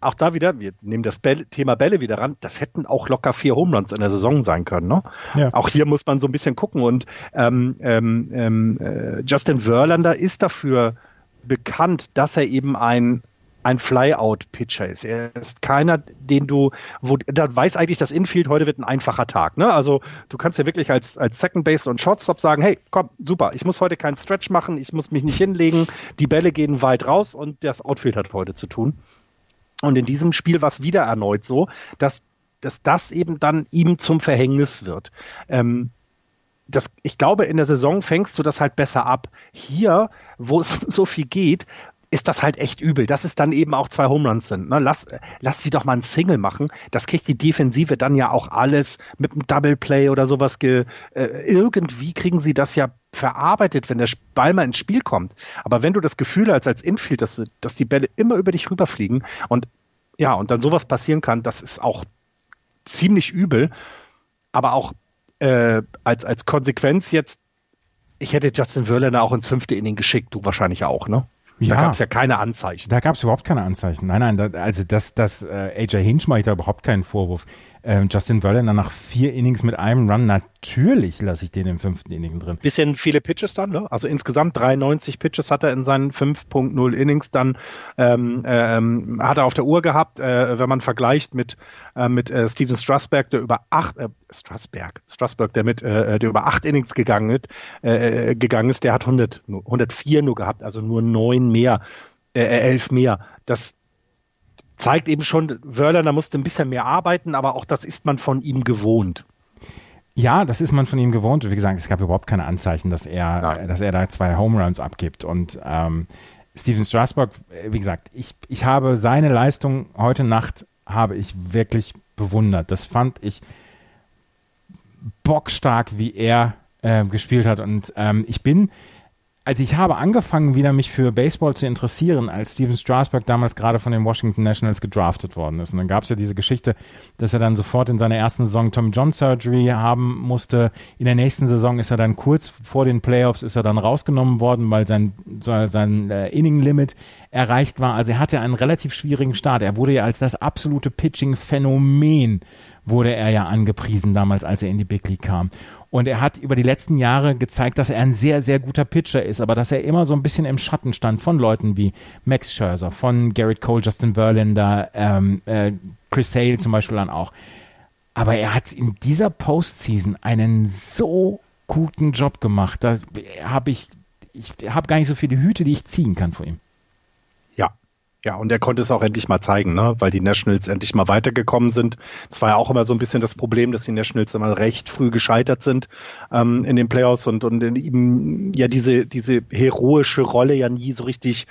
auch da wieder, wir nehmen das Bälle, Thema Bälle wieder ran, das hätten auch locker vier Homeruns in der Saison sein können. Ne? Ja. Auch hier muss man so ein bisschen gucken und ähm, ähm, ähm äh, Justin Verlander ist dafür bekannt, dass er eben ein ein Flyout-Pitcher ist. Er ist keiner, den du, wo, da weiß eigentlich das Infield, heute wird ein einfacher Tag. Ne? Also du kannst ja wirklich als, als Second Base und Shortstop sagen, hey, komm, super, ich muss heute keinen Stretch machen, ich muss mich nicht hinlegen, die Bälle gehen weit raus und das Outfield hat heute zu tun. Und in diesem Spiel war es wieder erneut so, dass, dass das eben dann ihm zum Verhängnis wird. Ähm, das, ich glaube, in der Saison fängst du das halt besser ab. Hier, wo es so viel geht, ist das halt echt übel, dass es dann eben auch zwei Homeruns sind. Ne? Lass, lass sie doch mal ein Single machen. Das kriegt die Defensive dann ja auch alles mit einem Double Play oder sowas. Äh, irgendwie kriegen sie das ja verarbeitet, wenn der Ball mal ins Spiel kommt. Aber wenn du das Gefühl hast als Infield, dass, dass die Bälle immer über dich rüberfliegen und ja, und dann sowas passieren kann, das ist auch ziemlich übel. Aber auch äh, als, als Konsequenz jetzt, ich hätte Justin Verlander auch ins fünfte Inning geschickt, du wahrscheinlich auch, ne? Ja, da gab es ja keine Anzeichen. Da gab es überhaupt keine Anzeichen. Nein, nein, da, also das, das äh, AJ Hinch mache ich da überhaupt keinen Vorwurf. Ähm, Justin Verlander nach vier Innings mit einem Run, natürlich lasse ich den im fünften Inning drin. Bisschen viele Pitches dann, ne? Also insgesamt 93 Pitches hat er in seinen 5.0 Innings dann ähm, ähm, hat er auf der Uhr gehabt, äh, wenn man vergleicht mit äh, mit äh, Steven Strasberg, der über acht äh, Strasberg, Strasberg, der mit äh, der über acht Innings gegangen ist, äh, gegangen ist, der hat 100, 104 nur gehabt, also nur neun mehr, äh, elf mehr. Das zeigt eben schon, Wörler musste ein bisschen mehr arbeiten, aber auch das ist man von ihm gewohnt. Ja, das ist man von ihm gewohnt. Wie gesagt, es gab überhaupt keine Anzeichen, dass er, Nein. dass er da zwei Home Runs abgibt. Und ähm, Steven Strasburg, wie gesagt, ich, ich habe seine Leistung heute Nacht habe ich wirklich bewundert. Das fand ich bockstark, wie er äh, gespielt hat. Und ähm, ich bin also ich habe angefangen, wieder mich für Baseball zu interessieren, als Steven Strasberg damals gerade von den Washington Nationals gedraftet worden ist. Und dann gab es ja diese Geschichte, dass er dann sofort in seiner ersten Saison Tommy John Surgery haben musste. In der nächsten Saison ist er dann kurz vor den Playoffs ist er dann rausgenommen worden, weil sein, sein äh, Inning Limit erreicht war. Also er hatte einen relativ schwierigen Start. Er wurde ja als das absolute Pitching-Phänomen wurde er ja angepriesen damals, als er in die Big League kam. Und er hat über die letzten Jahre gezeigt, dass er ein sehr, sehr guter Pitcher ist, aber dass er immer so ein bisschen im Schatten stand von Leuten wie Max Scherzer, von Garrett Cole, Justin Verlander, ähm, äh, Chris Sale zum Beispiel dann auch. Aber er hat in dieser Postseason einen so guten Job gemacht. Da habe ich, ich habe gar nicht so viele Hüte, die ich ziehen kann vor ihm. Ja, und er konnte es auch endlich mal zeigen, ne? weil die Nationals endlich mal weitergekommen sind. Das war ja auch immer so ein bisschen das Problem, dass die Nationals immer recht früh gescheitert sind ähm, in den Playoffs und, und eben ja diese, diese heroische Rolle ja nie so richtig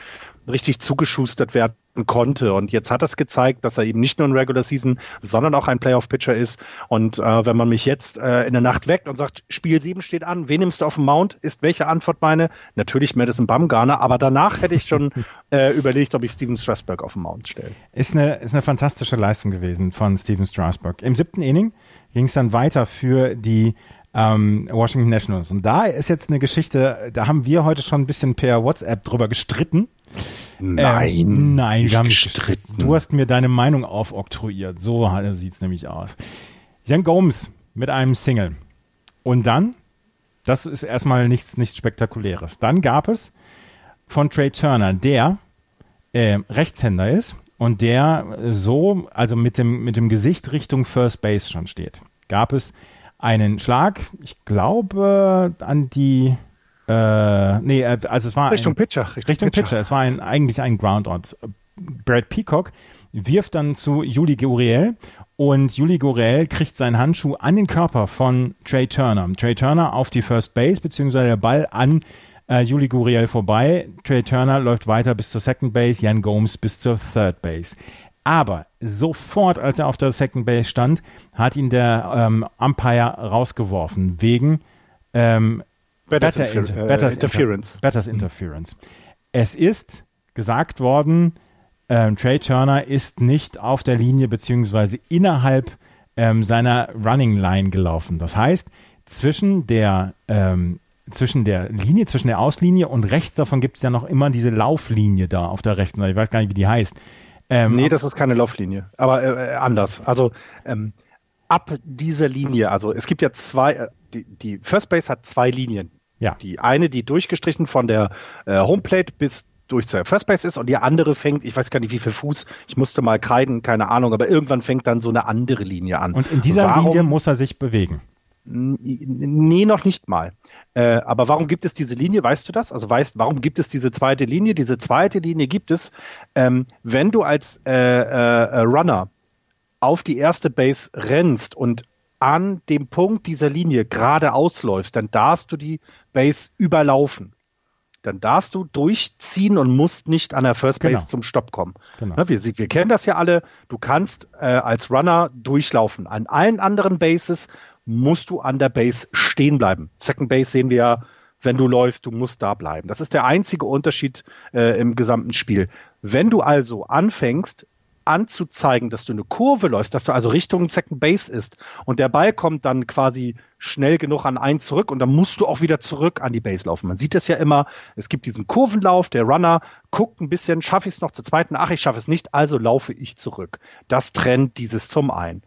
richtig zugeschustert werden konnte. Und jetzt hat es gezeigt, dass er eben nicht nur ein Regular Season, sondern auch ein Playoff-Pitcher ist. Und äh, wenn man mich jetzt äh, in der Nacht weckt und sagt, Spiel 7 steht an, wen nimmst du auf dem Mount, ist welche Antwort meine? Natürlich Madison Bumgarner, aber danach hätte ich schon äh, überlegt, ob ich Steven Strasberg auf dem Mount stelle. Ist eine, ist eine fantastische Leistung gewesen von Steven Strasberg. Im siebten Inning ging es dann weiter für die ähm, Washington Nationals. Und da ist jetzt eine Geschichte, da haben wir heute schon ein bisschen per WhatsApp drüber gestritten. Nein, ähm, nein, wir haben gestritten. Du hast mir deine Meinung aufoktroyiert. So sieht's nämlich aus. Jan Gomes mit einem Single. Und dann, das ist erstmal nichts, nichts Spektakuläres. Dann gab es von Trey Turner, der äh, Rechtshänder ist und der so, also mit dem, mit dem Gesicht Richtung First Base schon steht. Gab es einen Schlag, ich glaube, an die äh, nee, äh, also es war Richtung ein, Pitcher. Richtung, Richtung Pitcher. Pitcher. Es war ein, eigentlich ein Groundout. Brad Peacock wirft dann zu Juli Guriel und Juli Guriel kriegt seinen Handschuh an den Körper von Trey Turner. Trey Turner auf die First Base, beziehungsweise der Ball an äh, Juli Guriel vorbei. Trey Turner läuft weiter bis zur Second Base, Jan Gomes bis zur Third Base. Aber sofort, als er auf der Second Base stand, hat ihn der ähm, Umpire rausgeworfen wegen ähm, Better, better, inter äh, better Interference. Better Interference. Es ist gesagt worden, ähm, Trey Turner ist nicht auf der Linie beziehungsweise innerhalb ähm, seiner Running Line gelaufen. Das heißt, zwischen der ähm, zwischen der Linie, zwischen der Auslinie und rechts davon gibt es ja noch immer diese Lauflinie da auf der rechten Seite. Ich weiß gar nicht, wie die heißt. Ähm, nee, das ist keine Lauflinie, aber äh, äh, anders. Also ähm, ab dieser Linie, also es gibt ja zwei, äh, die, die First Base hat zwei Linien. Ja. Die eine, die durchgestrichen von der äh, Homeplate bis durch zur First Base ist und die andere fängt, ich weiß gar nicht wie viel Fuß, ich musste mal kreiden, keine Ahnung, aber irgendwann fängt dann so eine andere Linie an. Und in dieser Warum, Linie muss er sich bewegen. Nee, noch nicht mal. Äh, aber warum gibt es diese Linie? Weißt du das? Also weißt, warum gibt es diese zweite Linie? Diese zweite Linie gibt es, ähm, wenn du als äh, äh, Runner auf die erste Base rennst und an dem Punkt dieser Linie gerade ausläufst, dann darfst du die Base überlaufen. Dann darfst du durchziehen und musst nicht an der First Base genau. zum Stopp kommen. Genau. Ne, wir, wir, kennen das ja alle. Du kannst äh, als Runner durchlaufen. An allen anderen Bases musst du an der Base stehen bleiben. Second Base sehen wir ja, wenn du läufst, du musst da bleiben. Das ist der einzige Unterschied äh, im gesamten Spiel. Wenn du also anfängst, anzuzeigen, dass du eine Kurve läufst, dass du also Richtung Second Base ist und der Ball kommt dann quasi schnell genug an einen zurück und dann musst du auch wieder zurück an die Base laufen. Man sieht das ja immer, es gibt diesen Kurvenlauf, der Runner guckt ein bisschen, schaffe ich es noch zur zweiten, ach, ich schaffe es nicht, also laufe ich zurück. Das trennt dieses zum einen.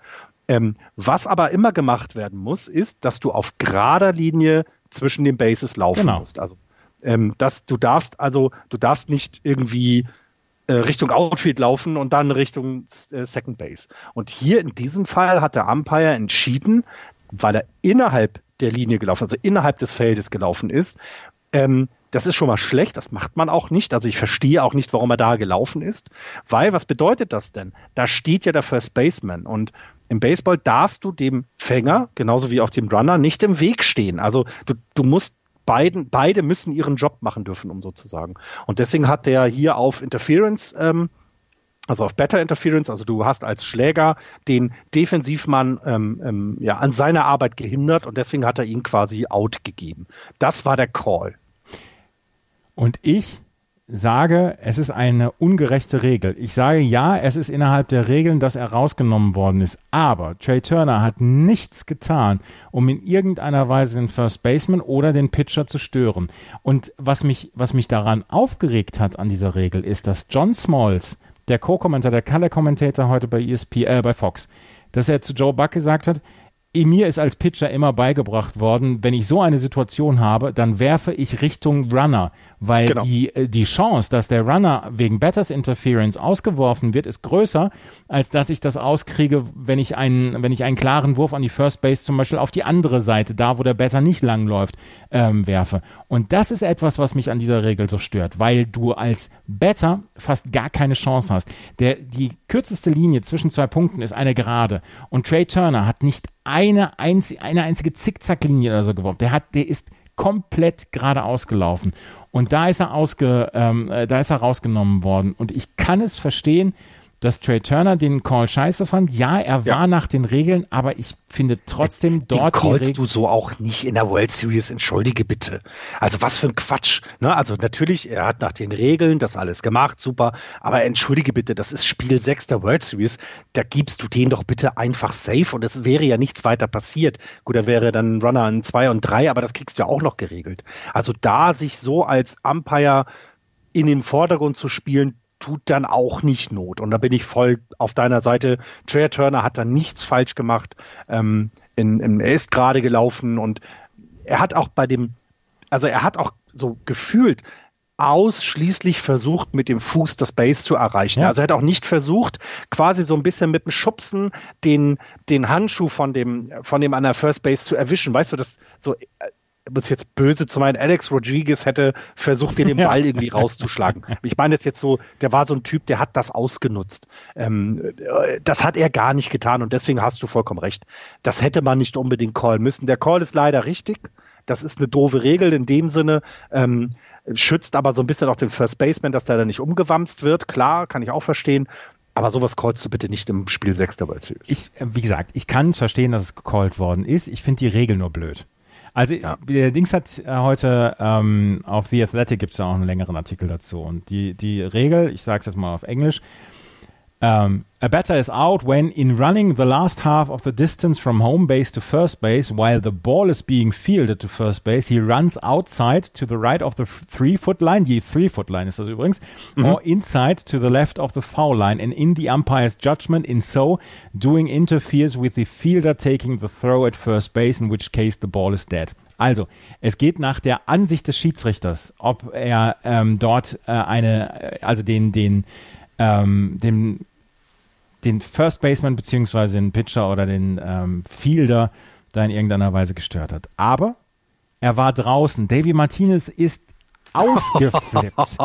Ähm, was aber immer gemacht werden muss, ist, dass du auf gerader Linie zwischen den Bases laufen genau. musst. Also ähm, dass du darfst also du darfst nicht irgendwie Richtung Outfield laufen und dann Richtung äh, Second Base. Und hier in diesem Fall hat der Umpire entschieden, weil er innerhalb der Linie gelaufen, also innerhalb des Feldes gelaufen ist. Ähm, das ist schon mal schlecht, das macht man auch nicht. Also ich verstehe auch nicht, warum er da gelaufen ist. Weil, was bedeutet das denn? Da steht ja der First Baseman und im Baseball darfst du dem Fänger, genauso wie auch dem Runner, nicht im Weg stehen. Also du, du musst beiden, beide müssen ihren Job machen dürfen, um so zu sagen. Und deswegen hat der hier auf Interference, ähm, also auf Better Interference, also du hast als Schläger den Defensivmann ähm, ähm, ja, an seiner Arbeit gehindert und deswegen hat er ihn quasi out gegeben. Das war der Call. Und ich sage, es ist eine ungerechte Regel. Ich sage ja, es ist innerhalb der Regeln, dass er rausgenommen worden ist. Aber Trey Turner hat nichts getan, um in irgendeiner Weise den First Baseman oder den Pitcher zu stören. Und was mich, was mich daran aufgeregt hat an dieser Regel, ist, dass John Smalls, der Co-Kommentator, der Color-Kommentator heute bei ESP, äh, bei Fox, dass er zu Joe Buck gesagt hat, mir ist als Pitcher immer beigebracht worden, wenn ich so eine Situation habe, dann werfe ich Richtung Runner, weil genau. die, äh, die Chance, dass der Runner wegen Batters Interference ausgeworfen wird, ist größer, als dass ich das auskriege, wenn ich einen, wenn ich einen klaren Wurf an die First Base zum Beispiel auf die andere Seite, da wo der Batter nicht langläuft, ähm, werfe. Und das ist etwas, was mich an dieser Regel so stört, weil du als Batter fast gar keine Chance hast. Der, die kürzeste Linie zwischen zwei Punkten ist eine gerade und Trey Turner hat nicht eine, einzige, eine einzige Zickzacklinie oder so geworfen. Der hat, der ist komplett gerade ausgelaufen. Und da ist er ausge, ähm, äh, da ist er rausgenommen worden. Und ich kann es verstehen, dass Trey Turner den Call scheiße fand. Ja, er war ja. nach den Regeln, aber ich finde trotzdem dort. Den callst du so auch nicht in der World Series, entschuldige bitte. Also was für ein Quatsch. Ne? Also natürlich, er hat nach den Regeln das alles gemacht, super, aber entschuldige bitte, das ist Spiel 6 der World Series, da gibst du den doch bitte einfach safe und es wäre ja nichts weiter passiert. Gut, da wäre dann Runner an 2 und 3, aber das kriegst du ja auch noch geregelt. Also da sich so als Umpire in den Vordergrund zu spielen, tut dann auch nicht Not. Und da bin ich voll auf deiner Seite. Trey Turner hat da nichts falsch gemacht. Ähm, in, in, er ist gerade gelaufen und er hat auch bei dem, also er hat auch so gefühlt ausschließlich versucht, mit dem Fuß das Base zu erreichen. Ja. Also er hat auch nicht versucht, quasi so ein bisschen mit dem Schubsen den, den Handschuh von dem, von dem an der First Base zu erwischen. Weißt du, das so, muss jetzt böse zu meinen, Alex Rodriguez hätte versucht, den, den Ball irgendwie rauszuschlagen. Ich meine jetzt jetzt so, der war so ein Typ, der hat das ausgenutzt. Ähm, das hat er gar nicht getan und deswegen hast du vollkommen recht. Das hätte man nicht unbedingt callen müssen. Der Call ist leider richtig. Das ist eine doofe Regel in dem Sinne. Ähm, schützt aber so ein bisschen auch den First Baseman, dass der da nicht umgewamst wird. Klar, kann ich auch verstehen. Aber sowas callst du bitte nicht im Spiel 6 der World Series. Ich, wie gesagt, ich kann verstehen, dass es gecallt worden ist. Ich finde die Regel nur blöd. Also ja. der Dings hat äh, heute ähm, auf The Athletic gibt es ja auch einen längeren Artikel dazu. Und die, die Regel, ich sage es jetzt mal auf Englisch, Um, a batter is out when, in running the last half of the distance from home base to first base, while the ball is being fielded to first base, he runs outside to the right of the three foot line, die three foot line ist das übrigens, mhm. or inside to the left of the foul line, and in the umpire's judgment, in so doing interferes with the fielder taking the throw at first base, in which case the ball is dead. Also, es geht nach der Ansicht des Schiedsrichters, ob er ähm, dort äh, eine, also den, den, ähm, den den First Baseman beziehungsweise den Pitcher oder den ähm, Fielder da in irgendeiner Weise gestört hat. Aber er war draußen. Davy Martinez ist ausgeflippt.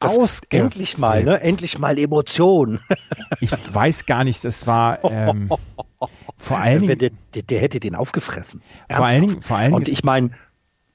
ausgeflippt. Endlich mal, ne? Endlich mal Emotion. ich weiß gar nicht, es war ähm, vor allen Dingen. Der, der, der, hätte den aufgefressen. Vor allen Dingen, vor allen Dingen. Und ich meine,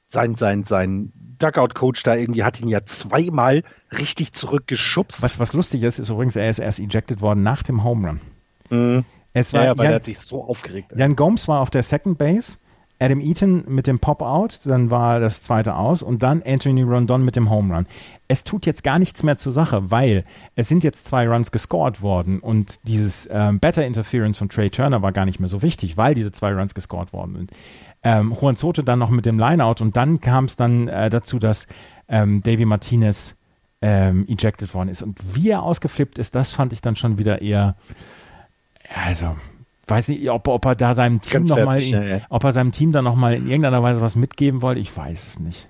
sein, sein, sein Dugout-Coach da irgendwie hat ihn ja zweimal richtig zurückgeschubst. Was, was lustig ist, ist übrigens, er ist erst ejected worden nach dem Home Run. Mhm. Es war, ja, weil Jan, er hat sich so aufgeregt. Jan Gomes war auf der Second Base, Adam Eaton mit dem Pop-Out, dann war das zweite aus und dann Anthony Rondon mit dem Home Run. Es tut jetzt gar nichts mehr zur Sache, weil es sind jetzt zwei Runs gescored worden und dieses ähm, Better Interference von Trey Turner war gar nicht mehr so wichtig, weil diese zwei Runs gescored worden sind ähm, Juan Soto dann noch mit dem Lineout und dann kam es dann äh, dazu, dass ähm, Davy Martinez ähm, ejected worden ist. Und wie er ausgeflippt ist, das fand ich dann schon wieder eher, also weiß nicht, ob, ob er da seinem Team nochmal, ja, ja. ob er seinem Team dann nochmal in irgendeiner Weise was mitgeben wollte, ich weiß es nicht.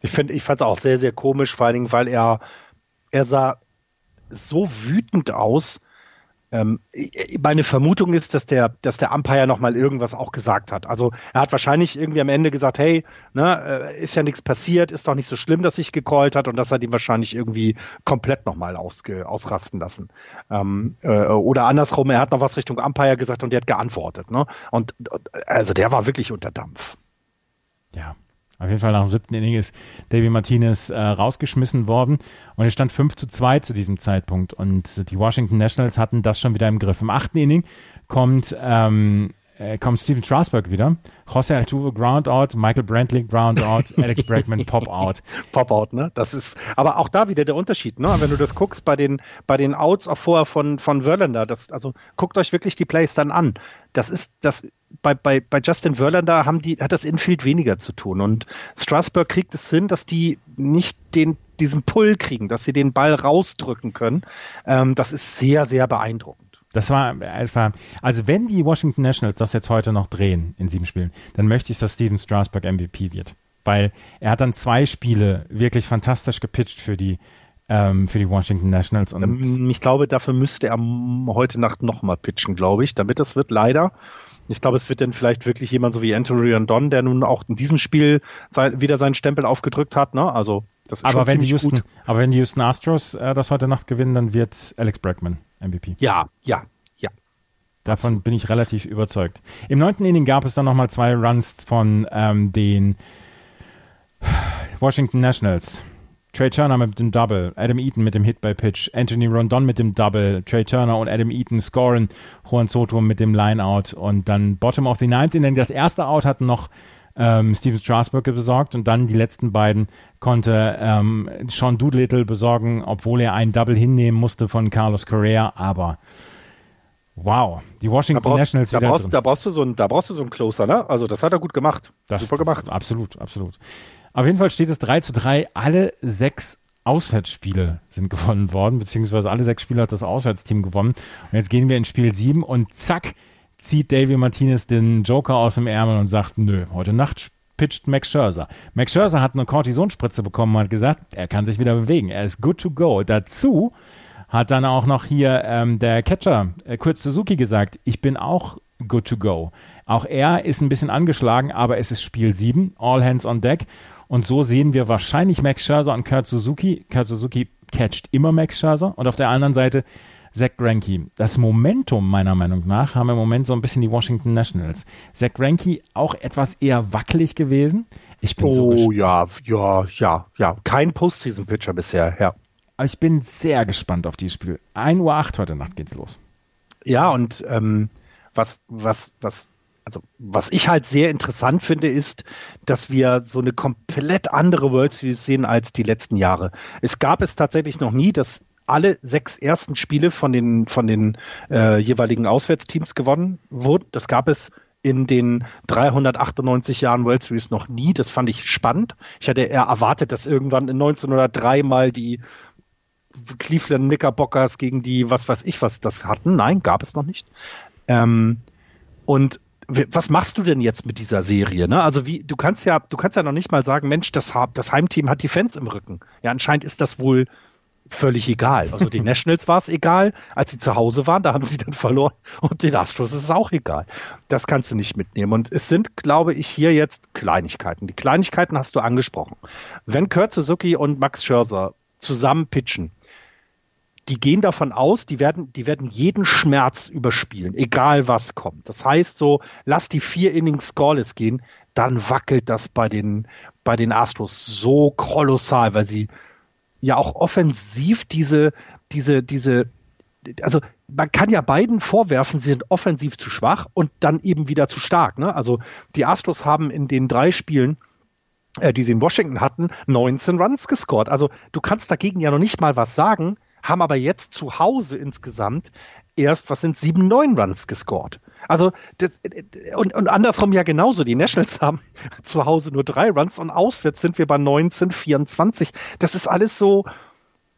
Ich finde, ich fand es auch sehr, sehr komisch, vor allen Dingen, weil er, er sah so wütend aus, ähm, meine Vermutung ist, dass der, dass der Umpire nochmal irgendwas auch gesagt hat. Also er hat wahrscheinlich irgendwie am Ende gesagt, hey, ne, äh, ist ja nichts passiert, ist doch nicht so schlimm, dass sich gecallt hat und das hat ihn wahrscheinlich irgendwie komplett nochmal ausrasten lassen. Ähm, äh, oder andersrum, er hat noch was Richtung Umpire gesagt und der hat geantwortet. Ne? Und also der war wirklich unter Dampf. Ja, auf jeden Fall nach dem siebten Inning ist Davy Martinez äh, rausgeschmissen worden und es stand 5 zu 2 zu diesem Zeitpunkt und die Washington Nationals hatten das schon wieder im Griff. Im achten Inning kommt, ähm, äh, kommt Steven Strasburg wieder, Jose Altuve Groundout, Michael Brantley Groundout, Alex Bregman Pop-Out. Pop-Out, ne? Das ist, aber auch da wieder der Unterschied, ne? Wenn du das guckst bei den, bei den Outs auch vorher von, von Verlander, das, also guckt euch wirklich die Plays dann an. Das ist, das bei, bei, bei Justin Verlander haben die, hat das Infield weniger zu tun. Und Strasburg kriegt es hin, dass die nicht den, diesen Pull kriegen, dass sie den Ball rausdrücken können. Ähm, das ist sehr, sehr beeindruckend. Das war einfach, also wenn die Washington Nationals das jetzt heute noch drehen in sieben Spielen, dann möchte ich, dass Steven Strasburg MVP wird. Weil er hat dann zwei Spiele wirklich fantastisch gepitcht für die, ähm, für die Washington Nationals. Und ähm, ich glaube, dafür müsste er heute Nacht nochmal pitchen, glaube ich, damit das wird leider. Ich glaube, es wird dann vielleicht wirklich jemand so wie Anthony Rondon, der nun auch in diesem Spiel wieder seinen Stempel aufgedrückt hat. Ne? Also das ist aber schon wenn die Houston, gut. Aber wenn die Houston Astros äh, das heute Nacht gewinnen, dann wird Alex Bregman MVP. Ja, ja, ja. Davon bin ich relativ überzeugt. Im neunten Inning gab es dann nochmal zwei Runs von ähm, den Washington Nationals. Trey Turner mit dem Double, Adam Eaton mit dem Hit by Pitch, Anthony Rondon mit dem Double, Trey Turner und Adam Eaton scoren, Juan Soto mit dem Lineout und dann Bottom of the Ninth Inning. Das erste Out hatten noch ähm, Steven Strasburg besorgt und dann die letzten beiden konnte ähm, Sean Doolittle besorgen, obwohl er einen Double hinnehmen musste von Carlos Correa, aber Wow, die Washington da brauch, Nationals da brauchst, da brauchst du so ein, da brauchst du so einen Closer, ne? Also das hat er gut gemacht. Das, Super gemacht. Absolut, absolut. Auf jeden Fall steht es 3 zu 3. Alle sechs Auswärtsspiele sind gewonnen worden, beziehungsweise alle sechs Spiele hat das Auswärtsteam gewonnen. Und jetzt gehen wir in Spiel 7 und zack, zieht Davy Martinez den Joker aus dem Ärmel und sagt, nö, heute Nacht pitcht Max Scherzer. Max Scherzer hat eine Kortisonspritze bekommen und hat gesagt, er kann sich wieder bewegen. Er ist good to go. Dazu hat dann auch noch hier ähm, der Catcher, äh, Kurt Suzuki, gesagt, ich bin auch good to go. Auch er ist ein bisschen angeschlagen, aber es ist Spiel 7, all hands on deck. Und so sehen wir wahrscheinlich Max Scherzer und Kurt Suzuki. Kurt Suzuki catcht immer Max Scherzer. Und auf der anderen Seite Zach Greinke. Das Momentum meiner Meinung nach haben im Moment so ein bisschen die Washington Nationals. Zach Greinke auch etwas eher wackelig gewesen. Ich bin oh so ja, ja, ja, ja. Kein Postseason-Pitcher bisher, ja. Ich bin sehr gespannt auf dieses Spiel. 1.08 Uhr heute Nacht geht's los. Ja, und ähm, was, was, was also was ich halt sehr interessant finde, ist, dass wir so eine komplett andere World Series sehen als die letzten Jahre. Es gab es tatsächlich noch nie, dass alle sechs ersten Spiele von den, von den äh, jeweiligen Auswärtsteams gewonnen wurden. Das gab es in den 398 Jahren World Series noch nie. Das fand ich spannend. Ich hatte eher erwartet, dass irgendwann in 1903 mal die Cleveland Knickerbockers gegen die, was weiß ich, was das hatten. Nein, gab es noch nicht. Ähm, und was machst du denn jetzt mit dieser Serie? Ne? Also wie, du kannst ja, du kannst ja noch nicht mal sagen, Mensch, das, das Heimteam hat die Fans im Rücken. Ja, anscheinend ist das wohl völlig egal. Also den Nationals war es egal, als sie zu Hause waren, da haben sie dann verloren und den Astros ist es auch egal. Das kannst du nicht mitnehmen. Und es sind, glaube ich, hier jetzt Kleinigkeiten. Die Kleinigkeiten hast du angesprochen. Wenn Kurt Suzuki und Max Scherzer zusammen pitchen, die gehen davon aus, die werden, die werden jeden Schmerz überspielen, egal was kommt. Das heißt so, lass die vier Innings scoreless gehen, dann wackelt das bei den, bei den Astros so kolossal, weil sie ja auch offensiv diese, diese, diese, also man kann ja beiden vorwerfen, sie sind offensiv zu schwach und dann eben wieder zu stark. Ne? Also die Astros haben in den drei Spielen, äh, die sie in Washington hatten, 19 Runs gescored. Also du kannst dagegen ja noch nicht mal was sagen, haben aber jetzt zu Hause insgesamt erst, was sind sieben, neun Runs gescored. Also das, und, und andersrum ja genauso. Die Nationals haben zu Hause nur drei Runs und auswärts sind wir bei 19, 24. Das ist alles so,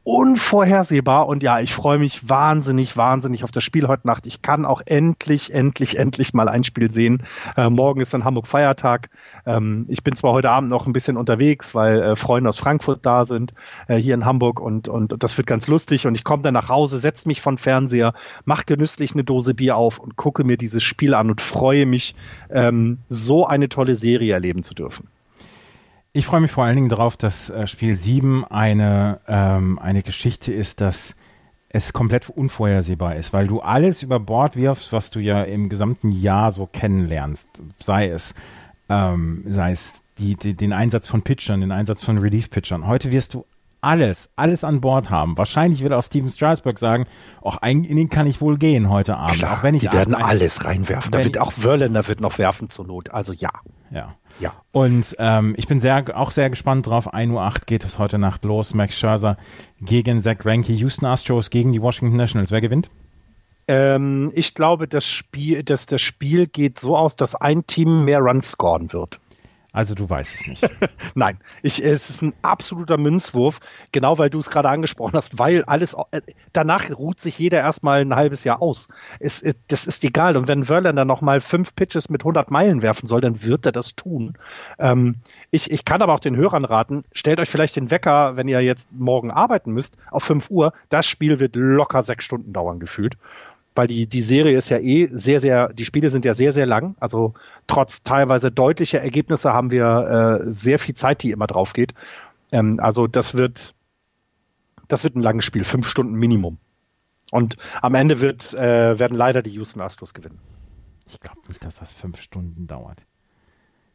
unvorhersehbar und ja, ich freue mich wahnsinnig, wahnsinnig auf das Spiel heute Nacht. Ich kann auch endlich, endlich, endlich mal ein Spiel sehen. Äh, morgen ist dann Hamburg Feiertag. Ähm, ich bin zwar heute Abend noch ein bisschen unterwegs, weil äh, Freunde aus Frankfurt da sind, äh, hier in Hamburg und, und das wird ganz lustig und ich komme dann nach Hause, setze mich von Fernseher, mache genüsslich eine Dose Bier auf und gucke mir dieses Spiel an und freue mich, ähm, so eine tolle Serie erleben zu dürfen. Ich freue mich vor allen Dingen darauf, dass äh, Spiel 7 eine, ähm, eine Geschichte ist, dass es komplett unvorhersehbar ist, weil du alles über Bord wirfst, was du ja im gesamten Jahr so kennenlernst. Sei es, ähm, sei es die, die, den Einsatz von Pitchern, den Einsatz von Relief-Pitchern. Heute wirst du alles, alles an Bord haben. Wahrscheinlich wird auch Steven Strasberg sagen, auch ein Inning kann ich wohl gehen heute Abend. Klar, auch wenn ich die werden alles reinwerfen. Da wird auch Wörländer wird noch werfen zur Not. Also ja. Ja. Ja. Und ähm, ich bin sehr, auch sehr gespannt drauf. 1.08 Uhr geht es heute Nacht los. Max Scherzer gegen Zach Greinke, Houston Astros gegen die Washington Nationals. Wer gewinnt? Ähm, ich glaube, das Spiel, dass das Spiel geht so aus, dass ein Team mehr Runs scoren wird. Also du weißt es nicht. Nein, ich, es ist ein absoluter Münzwurf, genau weil du es gerade angesprochen hast, weil alles äh, danach ruht sich jeder erstmal ein halbes Jahr aus. Es, es, das ist egal. Und wenn Verlander noch mal fünf Pitches mit 100 Meilen werfen soll, dann wird er das tun. Ähm, ich, ich kann aber auch den Hörern raten, stellt euch vielleicht den Wecker, wenn ihr jetzt morgen arbeiten müsst, auf 5 Uhr. Das Spiel wird locker sechs Stunden dauern gefühlt weil die, die Serie ist ja eh sehr, sehr, die Spiele sind ja sehr, sehr lang. Also trotz teilweise deutlicher Ergebnisse haben wir äh, sehr viel Zeit, die immer drauf geht. Ähm, also das wird, das wird ein langes Spiel, fünf Stunden Minimum. Und am Ende wird, äh, werden leider die Houston Astros gewinnen. Ich glaube nicht, dass das fünf Stunden dauert.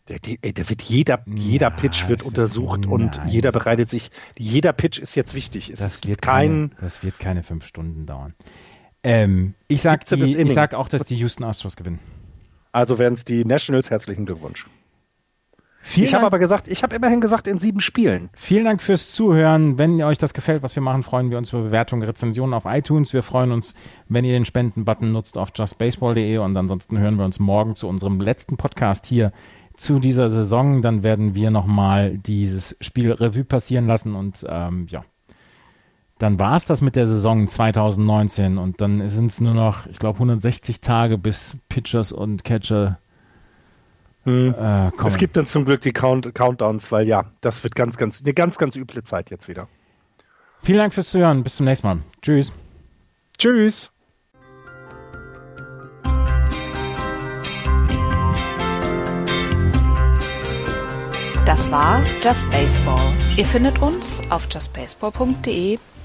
Der, der, der wird jeder, jeder Pitch wird untersucht ist, und nein, jeder bereitet sich. Jeder Pitch ist jetzt wichtig. Es das wird kein, keine, das wird keine fünf Stunden dauern. Ähm, ich sag, die, ich sag auch, dass die Houston Astros gewinnen. Also werden es die Nationals. Herzlichen Glückwunsch. Vielen ich habe aber gesagt, ich habe immerhin gesagt in sieben Spielen. Vielen Dank fürs Zuhören. Wenn euch das gefällt, was wir machen, freuen wir uns über Bewertungen, Rezensionen auf iTunes. Wir freuen uns, wenn ihr den Spenden-Button nutzt auf justbaseball.de und ansonsten hören wir uns morgen zu unserem letzten Podcast hier zu dieser Saison. Dann werden wir nochmal dieses Spiel Revue passieren lassen und ähm, ja, dann war es das mit der Saison 2019 und dann sind es nur noch, ich glaube, 160 Tage bis Pitchers und Catcher hm. äh, kommen. Es gibt dann zum Glück die Count Countdowns, weil ja, das wird ganz, ganz, eine ganz, ganz üble Zeit jetzt wieder. Vielen Dank fürs Zuhören. Bis zum nächsten Mal. Tschüss. Tschüss. Das war Just Baseball. Ihr findet uns auf justbaseball.de